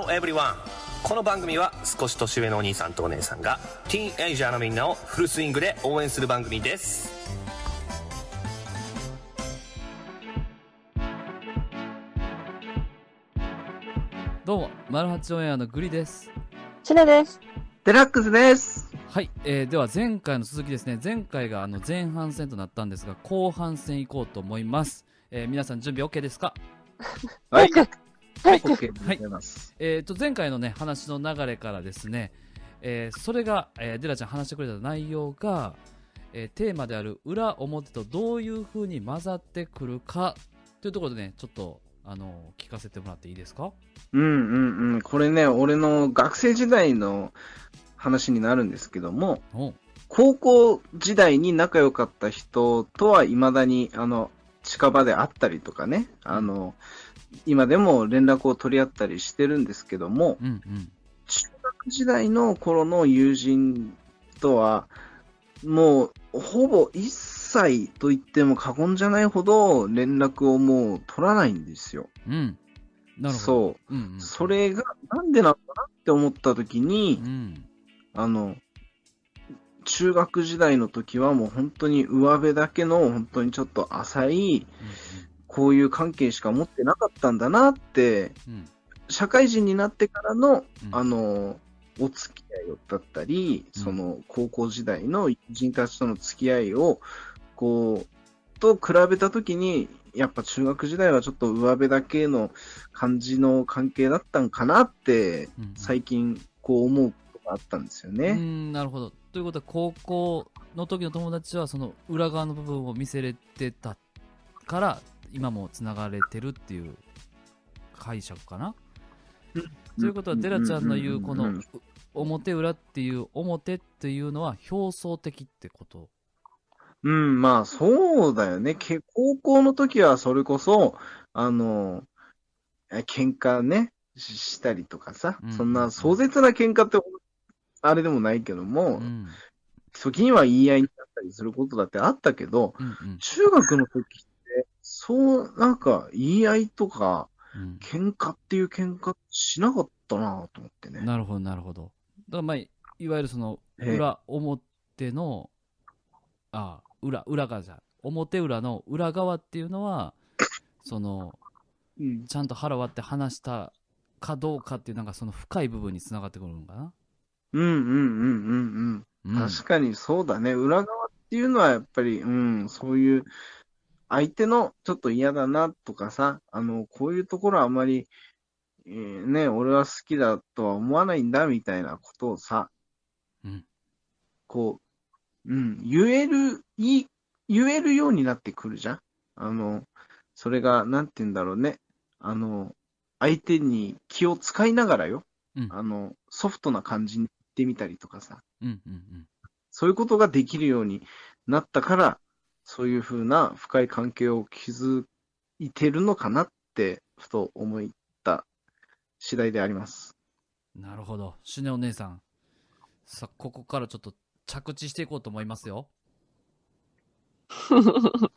ローエブリワンこの番組は少し年上のお兄さんとお姉さんがティーンエイジャーのみんなをフルスイングで応援する番組ですどうも、マルハチオンエアのグリです。シネです。デラックスです。はい、えー、では前回の続きですね。前回があの前半戦となったんですが、後半戦行こうと思います。えー、皆さん準備 OK ですか？はい。はい。OK でございます。えーと、前回のね、話の流れからですね、えーそれが、えーデラちゃん話してくれた内容が、えーテーマである裏表とどういう風に混ざってくるかというところでね、ちょっと、あの聞かせてもらっていいですか？うんうんうん。これね、俺の学生時代の話になるんですけども、お高校時代に仲良かった人とは未だに、あの、近場で会ったりとかね、あの、今でも連絡を取り合ったりしてるんですけども、うんうん。中学時代の頃の友人とは、もう、ほぼ一切と言っても過言じゃないほど連絡をもう取らないんですよ。うん。なるほど。そう。うんうん、それがなんでなのかなって思った時にう、ん。あの、中学時代の時はもう本当に上辺だけの本当にちょっと浅い、こういう関係しか持ってなかったんだなって。社会人になってからの、うんあの、お付き合いだったり、うんその高校時代の友人たちとの付き合いを、こう、と比べたときに、やっぱ中学時代はちょっと上辺だけの感じの関係だったんかなって、最近こう思うことがあったんですようね。ん、なるほど。ということは、高校の時の友達は、その裏側の部分を見せれてたから、今もつながれてるっていう解釈かな。ということは、デラちゃんの言う、この表裏っていう、表っていうのは表層的ってこと？うん、まあそうだよね。け高校の時はそれこそ、あの、え喧嘩ね、ししたりとかさ、うんそんな壮絶な喧嘩って、あれでもないけども、うん。時には言い合いになったりすることだってあったけど、うんうん中学の時って、そう、なんか言い合いとか、うん。喧嘩っていう喧嘩しなかったなと思ってね。なるほど、なるほど。だからまあ、いわゆるその、ええ裏、表の、あ裏、裏側じゃ、表裏の裏側っていうのは、その、うんちゃんと腹割って話したかどうかっていう、なんかその深い部分につながってくるのかな。うんうんうんうんうん。うん、確かにそうだね。裏側っていうのはやっぱり、うん、そういう、相手のちょっと嫌だなとかさ、あの、こういうところはあまり、えーね、俺は好きだとは思わないんだみたいなことをさ、うんこう、うん、言える、いい、言えるようになってくるじゃん。あの、それが、なんて言うんだろうね。あの、相手に気を使いながらよ。うんあの、ソフトな感じに言ってみたりとかさ。うんうんうん。そういうことができるようになったから、そういうふうな深い関係を築いてるのかなって、ふと思った次第であります。なるほど。シュネお姉さん。さあ、ここからちょっと着地していこうと思いますよ。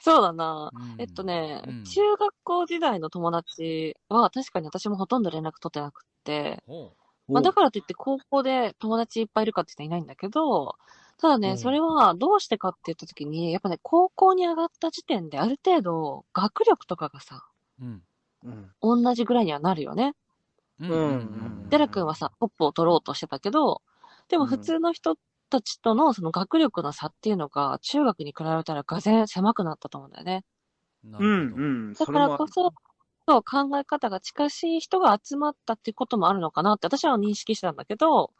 そうだな。うんえっとね、うん中学校時代の友達は確かに私もほとんど連絡取ってなくって、ほまあ、だからといって高校で友達いっぱいいるかって言ったらいないんだけど、ただね、うんそれはどうしてかって言った時に、やっぱね、高校に上がった時点である程度学力とかがさ、う。うん。うん。同じぐらいにはなるよね。うんうんデラ君はさ、ポップを取ろうとしてたけど、でも普通の人たちとのその学力の差っていうのが中学に比べたらがぜ狭くなったと思うんだよね。なうん。うん。だからこそ、そう考え方が近しい人が集まったっていうこともあるのかなって私は認識してたんだけど、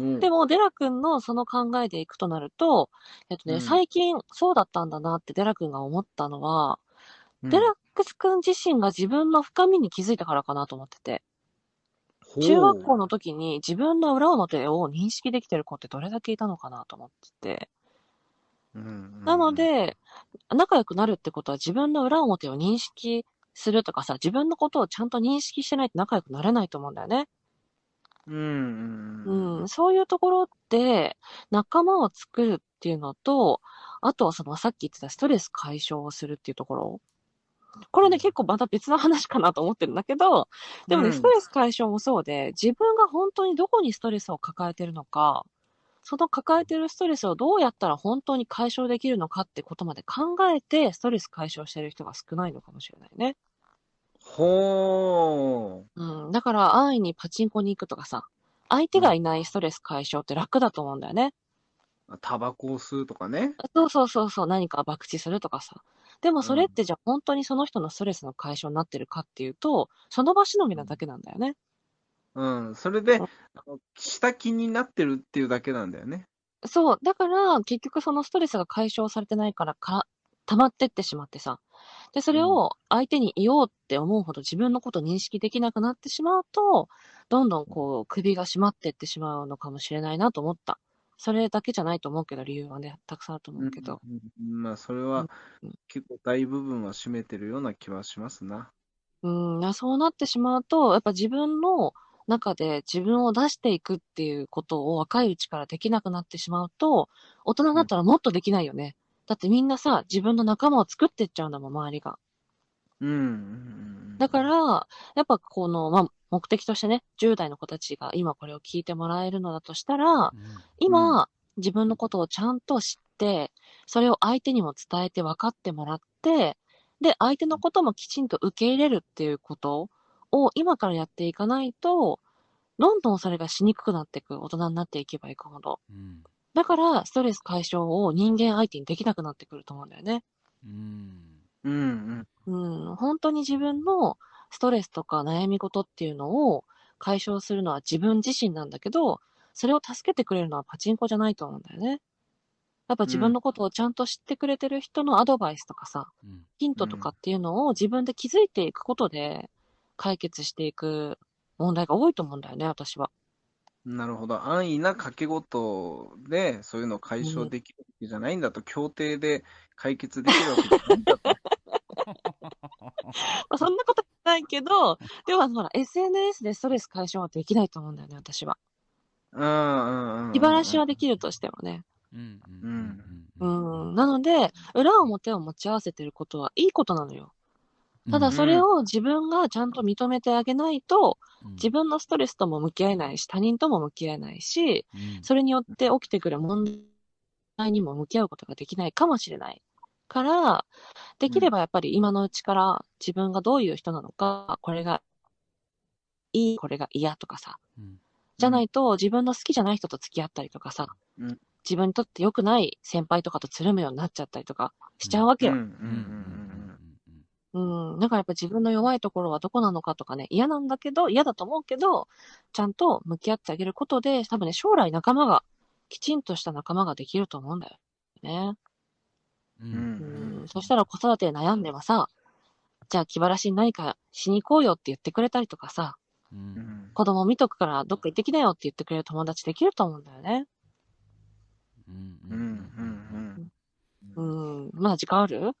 うん、でもデラ君のその考えでいくとなると、えっとね、うん。最近そうだったんだなってデラ君が思ったのは、うん、デラックス君自身が自分の深みに気づいたからかなと思ってて、中学校の時に自分の裏表を認識できてる子ってどれだけいたのかなと思ってて、うん。なの、で、仲良くなるってことは自分の裏表を認識するとかさ、自分のことをちゃんと認識してないと仲良くなれないと思うんだよね。うん、うん、うん、そういうところって仲間を作るっていうのと、あとはそのさっき言ってたストレス解消をするっていうところ。これね、結構また別の話かなと思ってるんだけど、でもね、うんストレス解消もそうで、自分が本当にどこにストレスを抱えてるのか、その抱えてるストレスをどうやったら本当に解消できるのかってことまで考えて、ストレス解消してる人が少ないのかもしれないね。ほうん。だから、安易にパチンコに行くとかさ、相手がいないストレス解消って楽だと思うんだよね。う。タバコを吸うとかね。そうそうそうそう、何か博打するとかさ。でもそれってじゃあ本当にその人のストレスの解消になってるかっていうと、その場しのぎなだけなんだよね。うん。それでうん、あ気になってるっていうだけなんだよね。そう。だから、結局そのストレスが解消されてないからか、溜まってってしまってさ。で、それを相手に言おうって思うほど自分のこと認識できなくなってしまうと、どんどんこう、首が締まってってしまうのかもしれないなと思った。それだけじゃないと思うけど、理由はね、たくさんあると思うけど。うんうんまあ、それはうん結構大部分は占めてるような気はしますな。うん、なそうなってしまうと、やっぱ自分の中で自分を出していくっていうことを若いうちからできなくなってしまうと、大人になったらもっとできないよね。だってみんなさ、自分の仲間を作っていっちゃうんだもん、周りが。うん。だから、やっぱこの、まあ、目的としてね、10代の子たちが今これを聞いてもらえるのだとしたら、うん今、自分のことをちゃんと知って、それを相手にも伝えて分かってもらって、で、相手のこともきちんと受け入れるっていうことを今からやっていかないと、どんどんそれがしにくくなっていく、大人になっていけばいくほど。うんだから、ストレス解消を人間相手にできなくなってくると思うんだよね。うんうんうん。うん、本当に自分のストレスとか悩み事っていうのを解消するのは自分自身なんだけど、それを助けてくれるのはパチンコじゃないと思うんだよね。やっぱ自分のことをちゃんと知ってくれてる人のアドバイスとかさ、うんヒントとかっていうのを自分で気づいていくことで解決していく問題が多いと思うんだよね、私は。なるほど。安易な掛け事で、そういうのを解消できるわけじゃないんだと、協定で解決できるわけじゃないんだと。まあ、そんなことないけど、でもほら、SNS でストレス解消はできないと思うんだよね、私は。うんうんうん。気晴らしはできるとしてもね。うんううんうん。なので、裏表を持ち合わせてることはいいことなのよ。ただそれを自分がちゃんと認めてあげないと、自分のストレスとも向き合えないし、他人とも向き合えないし、分それによって起きてくる問題にも向き合うことができないかもしれない。から、できればやっぱり今のうちから自分がどういう人なのか、これがいい、これが嫌とかさ、じゃないと自分の好きじゃない人と付き合ったりとかさ、うん。自分にとって良くない先輩とかとつるむようになっちゃったりとかしちゃうわけよ。うん。うん。うん。うん。だからやっぱ自分の弱いところはどこなのかとかね、嫌なんだけど、嫌だと思うけど、ちゃんと向き合ってあげることで、多分ね、将来仲間が、きちんとした仲間ができると思うんだよね。ううんうん。そしたら子育てで悩んでもさ、じゃあ気晴らしに何かしに行こうよって言ってくれたりとかさ、ううんん子供見とくからどっか行ってきなよって言ってくれる友達できると思うんだよね。うんうんうんうん。まだ時間ある？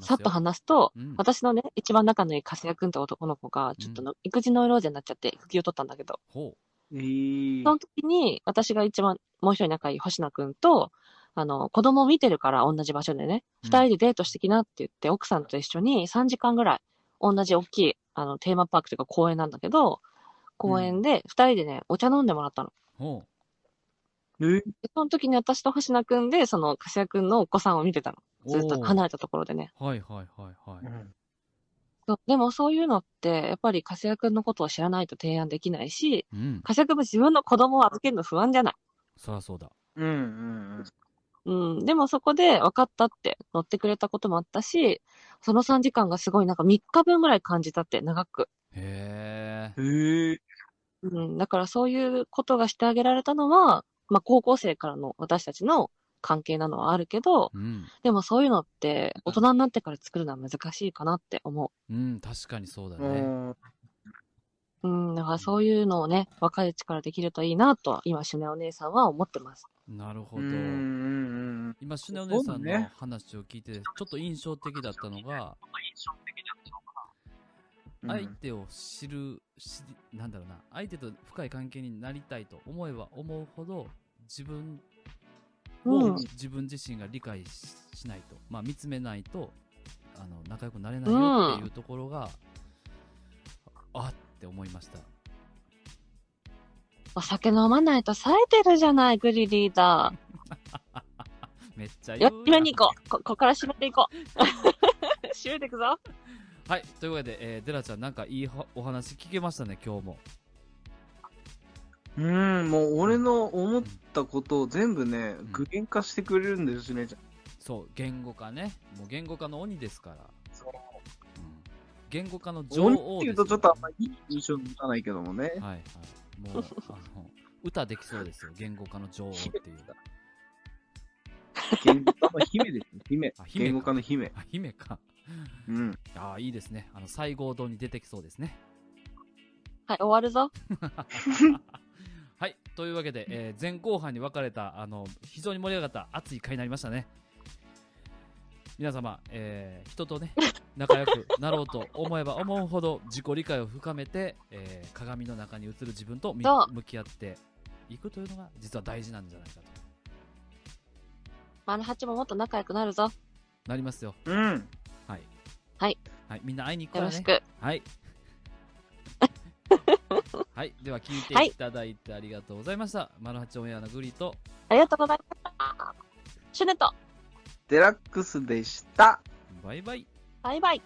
さっと話すと、うん。私のね、一番仲のいいかすやくんって男の子が、ちょっとの、育児ノイローゼになっちゃって、育休を取ったんだけど、ほえー。その時に、私が一番、もう一人仲いい星名くんと、あの、子供を見てるから同じ場所でね、うん。二人でデートしてきなって言って、奥さんと一緒に3時間ぐらい、同じ大きい、あの、テーマパークというか公園なんだけど、公園で二人でね、お茶飲んでもらったの。う。ほえー。でその時に私と星名くんで、その、かすやくんのお子さんを見てたの。うずっと離れたところでね。はいはいはいはいうんそうでもそういうのって、やっぱりかすやくんのことを知らないと提案できないし、うんかすやくんも自分の子供を預けるの不安じゃない。そらそうだうんうんうん。でもそこで分かったって乗ってくれたこともあったし、その3時間がすごいなんか3日分ぐらい感じたって長く。へえうん。へえ。うん。だからそういうことがしてあげられたのは、まあ高校生からの私たちの関係なのはあるけど、うんでもそういうのって大人になってから作るのは難しいかなって思うん確かにそうだうねんう。うん。だからそういうのをね、若いうちからできるといいなと、今、シュネお姉さんは思ってます。なるほどうんうん今シュネお姉さんの話を聞いてちょっと印象的だったのがうん。相手を知る知りなんだろうな相手と深い関係になりたいと思えば思うほど自分うんを自分自身が理解ししないと、まあ、見つめないとああの仲良くなれないよっていうところが、あって思いました。お酒飲まないと冴えてるじゃない、グリリーダ めっちゃー。言うよ、に行こう。こ、ここから締めていこう。締めていくぞ。はい、というわけで、えー、デラちゃんなんかいいはお話聞けましたね、今日も。うん、もう俺の思ったことを全部ねん、具現化してくれるんですね、じゃそう、言語化ね。もう言語化の鬼ですから。そううん、言語化の女鬼王ですよっていうとちょっとあんまりいい印象に持たないけどもね。はいはい。もう、あの、歌できそうですよ。言語化の女王っていう。言語化の姫ですよ、姫あ。姫か言語化の姫。あ、姫か。うん。ああ、いいですね。あの、西郷堂に出てきそうですね。はい、終わるぞ。はい。というわけで、えー前後半に分かれた、あの、非常に盛り上がった熱い回になりましたね。皆様、えー人とね、仲良くなろうと思えば思うほど自己理解を深めて、えー鏡の中に映る自分と向き合っていくというのが実は大事なんじゃないかと。マルハチももっと仲良くなるぞ。なりますよ。うん。はい。はい。はい。みんな会いに行くからね。よろしく。はい。はい。では聞いていただいてありがとうございました。マルハチオンエアのグリと、ありがとうございました。シュネット、デラックスでした。バイバイ。バイバイ。